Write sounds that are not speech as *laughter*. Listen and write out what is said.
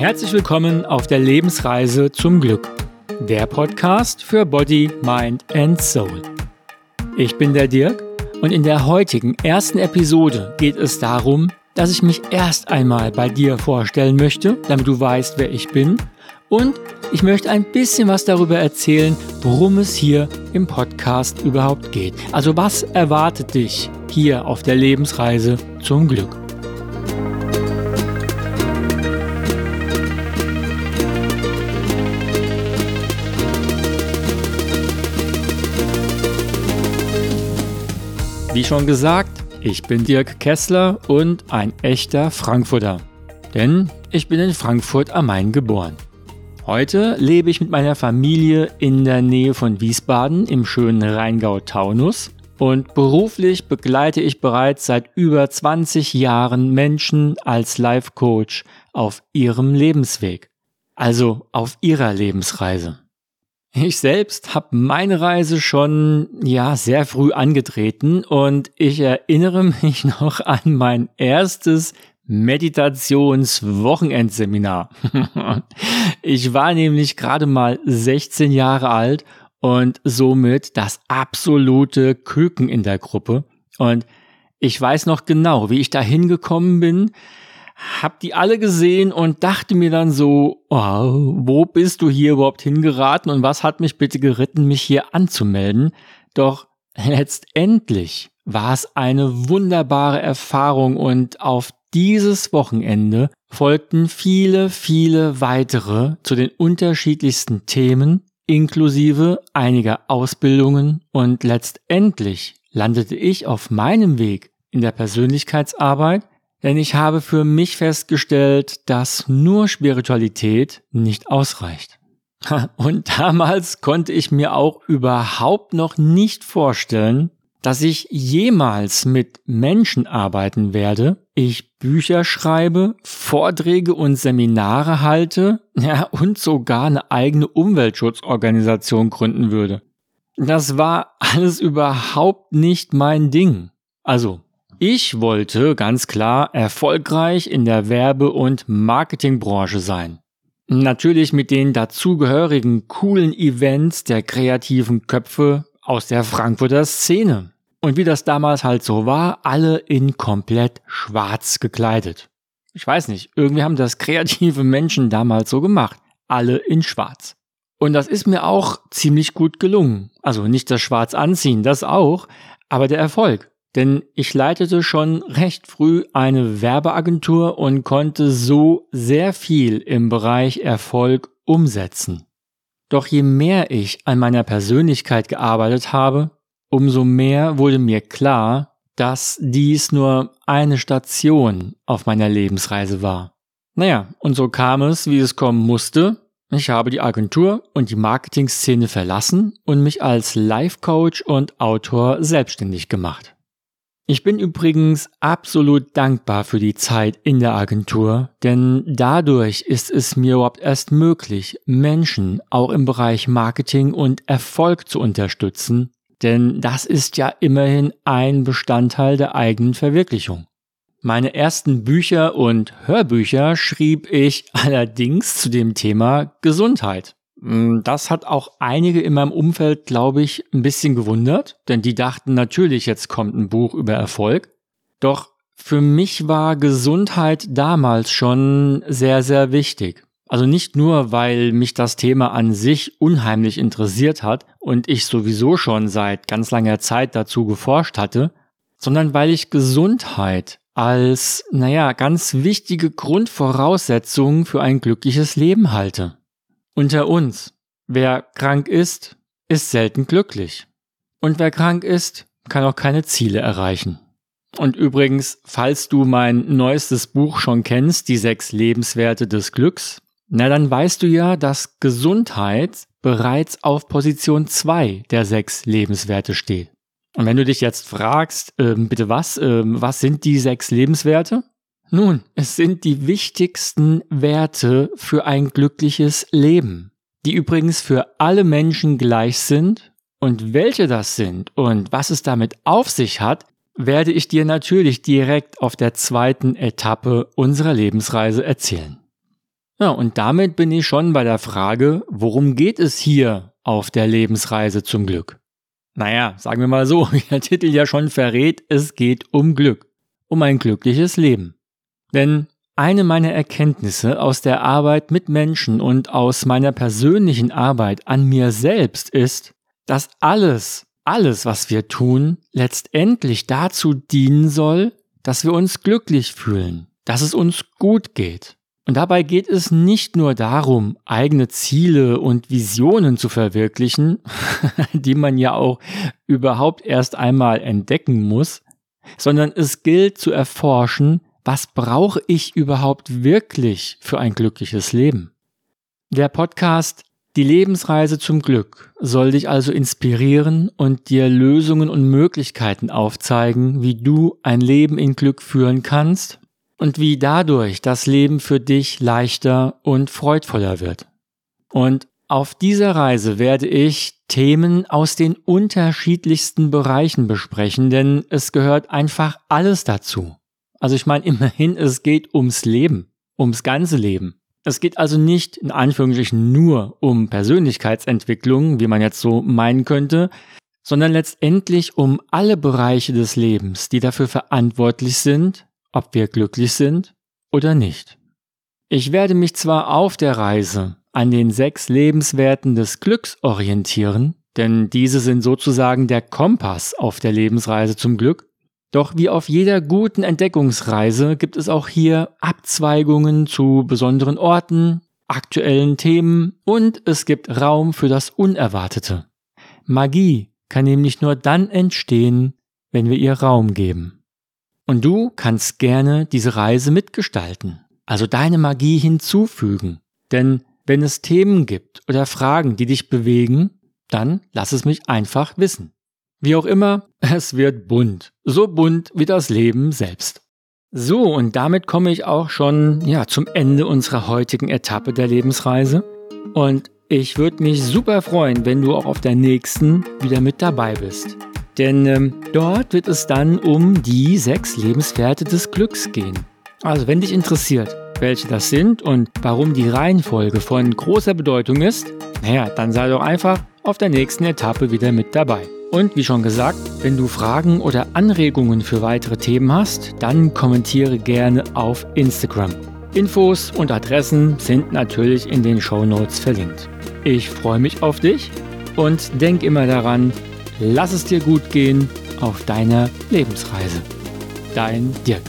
Herzlich willkommen auf der Lebensreise zum Glück. Der Podcast für Body, Mind and Soul. Ich bin der Dirk und in der heutigen ersten Episode geht es darum, dass ich mich erst einmal bei dir vorstellen möchte, damit du weißt, wer ich bin. Und ich möchte ein bisschen was darüber erzählen, worum es hier im Podcast überhaupt geht. Also was erwartet dich hier auf der Lebensreise zum Glück? Wie schon gesagt, ich bin Dirk Kessler und ein echter Frankfurter. Denn ich bin in Frankfurt am Main geboren. Heute lebe ich mit meiner Familie in der Nähe von Wiesbaden im schönen Rheingau-Taunus und beruflich begleite ich bereits seit über 20 Jahren Menschen als Life Coach auf ihrem Lebensweg, also auf ihrer Lebensreise. Ich selbst habe meine Reise schon ja sehr früh angetreten und ich erinnere mich *laughs* noch an mein erstes Meditationswochenendseminar. *laughs* ich war nämlich gerade mal 16 Jahre alt und somit das absolute Küken in der Gruppe und ich weiß noch genau, wie ich da hingekommen bin, hab die alle gesehen und dachte mir dann so, oh, wo bist du hier überhaupt hingeraten und was hat mich bitte geritten, mich hier anzumelden? Doch letztendlich war es eine wunderbare Erfahrung und auf dieses Wochenende folgten viele, viele weitere zu den unterschiedlichsten Themen, inklusive einiger Ausbildungen und letztendlich landete ich auf meinem Weg in der Persönlichkeitsarbeit denn ich habe für mich festgestellt, dass nur Spiritualität nicht ausreicht. Und damals konnte ich mir auch überhaupt noch nicht vorstellen, dass ich jemals mit Menschen arbeiten werde, ich Bücher schreibe, Vorträge und Seminare halte, ja, und sogar eine eigene Umweltschutzorganisation gründen würde. Das war alles überhaupt nicht mein Ding. Also, ich wollte ganz klar erfolgreich in der Werbe- und Marketingbranche sein. Natürlich mit den dazugehörigen coolen Events der kreativen Köpfe aus der Frankfurter Szene. Und wie das damals halt so war, alle in komplett schwarz gekleidet. Ich weiß nicht, irgendwie haben das kreative Menschen damals so gemacht. Alle in schwarz. Und das ist mir auch ziemlich gut gelungen. Also nicht das Schwarz anziehen, das auch, aber der Erfolg. Denn ich leitete schon recht früh eine Werbeagentur und konnte so sehr viel im Bereich Erfolg umsetzen. Doch je mehr ich an meiner Persönlichkeit gearbeitet habe, umso mehr wurde mir klar, dass dies nur eine Station auf meiner Lebensreise war. Naja, und so kam es, wie es kommen musste. Ich habe die Agentur und die Marketingszene verlassen und mich als Life Coach und Autor selbstständig gemacht. Ich bin übrigens absolut dankbar für die Zeit in der Agentur, denn dadurch ist es mir überhaupt erst möglich, Menschen auch im Bereich Marketing und Erfolg zu unterstützen, denn das ist ja immerhin ein Bestandteil der eigenen Verwirklichung. Meine ersten Bücher und Hörbücher schrieb ich *laughs* allerdings zu dem Thema Gesundheit. Mm, das hat auch einige in meinem Umfeld, glaube ich, ein bisschen gewundert, denn die dachten natürlich, jetzt kommt ein Buch über Erfolg. Doch für mich war Gesundheit damals schon sehr, sehr wichtig. Also nicht nur, weil mich das Thema an sich unheimlich interessiert hat und ich sowieso schon seit ganz langer Zeit dazu geforscht hatte, sondern weil ich Gesundheit als, naja, ganz wichtige Grundvoraussetzung für ein glückliches Leben halte. Unter uns, wer krank ist, ist selten glücklich. Und wer krank ist, kann auch keine Ziele erreichen. Und übrigens, falls du mein neuestes Buch schon kennst, die sechs Lebenswerte des Glücks, na dann weißt du ja, dass Gesundheit bereits auf Position zwei der sechs Lebenswerte steht. Und wenn du dich jetzt fragst, äh, bitte was, äh, was sind die sechs Lebenswerte? Nun, es sind die wichtigsten Werte für ein glückliches Leben, die übrigens für alle Menschen gleich sind. Und welche das sind und was es damit auf sich hat, werde ich dir natürlich direkt auf der zweiten Etappe unserer Lebensreise erzählen. Ja, und damit bin ich schon bei der Frage, worum geht es hier auf der Lebensreise zum Glück? Naja, sagen wir mal so, *laughs* wie der Titel ja schon verrät, es geht um Glück, um ein glückliches Leben. Denn eine meiner Erkenntnisse aus der Arbeit mit Menschen und aus meiner persönlichen Arbeit an mir selbst ist, dass alles, alles, was wir tun, letztendlich dazu dienen soll, dass wir uns glücklich fühlen, dass es uns gut geht. Und dabei geht es nicht nur darum, eigene Ziele und Visionen zu verwirklichen, *laughs* die man ja auch überhaupt erst einmal entdecken muss, sondern es gilt zu erforschen, was brauche ich überhaupt wirklich für ein glückliches Leben? Der Podcast Die Lebensreise zum Glück soll dich also inspirieren und dir Lösungen und Möglichkeiten aufzeigen, wie du ein Leben in Glück führen kannst und wie dadurch das Leben für dich leichter und freudvoller wird. Und auf dieser Reise werde ich Themen aus den unterschiedlichsten Bereichen besprechen, denn es gehört einfach alles dazu. Also ich meine, immerhin, es geht ums Leben, ums ganze Leben. Es geht also nicht in Anführungsstrichen nur um Persönlichkeitsentwicklung, wie man jetzt so meinen könnte, sondern letztendlich um alle Bereiche des Lebens, die dafür verantwortlich sind, ob wir glücklich sind oder nicht. Ich werde mich zwar auf der Reise an den sechs Lebenswerten des Glücks orientieren, denn diese sind sozusagen der Kompass auf der Lebensreise zum Glück, doch wie auf jeder guten Entdeckungsreise gibt es auch hier Abzweigungen zu besonderen Orten, aktuellen Themen und es gibt Raum für das Unerwartete. Magie kann nämlich nur dann entstehen, wenn wir ihr Raum geben. Und du kannst gerne diese Reise mitgestalten, also deine Magie hinzufügen. Denn wenn es Themen gibt oder Fragen, die dich bewegen, dann lass es mich einfach wissen. Wie auch immer, es wird bunt. So bunt wie das Leben selbst. So, und damit komme ich auch schon ja, zum Ende unserer heutigen Etappe der Lebensreise. Und ich würde mich super freuen, wenn du auch auf der nächsten wieder mit dabei bist. Denn ähm, dort wird es dann um die sechs Lebenswerte des Glücks gehen. Also wenn dich interessiert, welche das sind und warum die Reihenfolge von großer Bedeutung ist, naja, dann sei doch einfach auf der nächsten Etappe wieder mit dabei. Und wie schon gesagt, wenn du Fragen oder Anregungen für weitere Themen hast, dann kommentiere gerne auf Instagram. Infos und Adressen sind natürlich in den Show Notes verlinkt. Ich freue mich auf dich und denk immer daran, Lass es dir gut gehen auf deiner Lebensreise. Dein Dirk.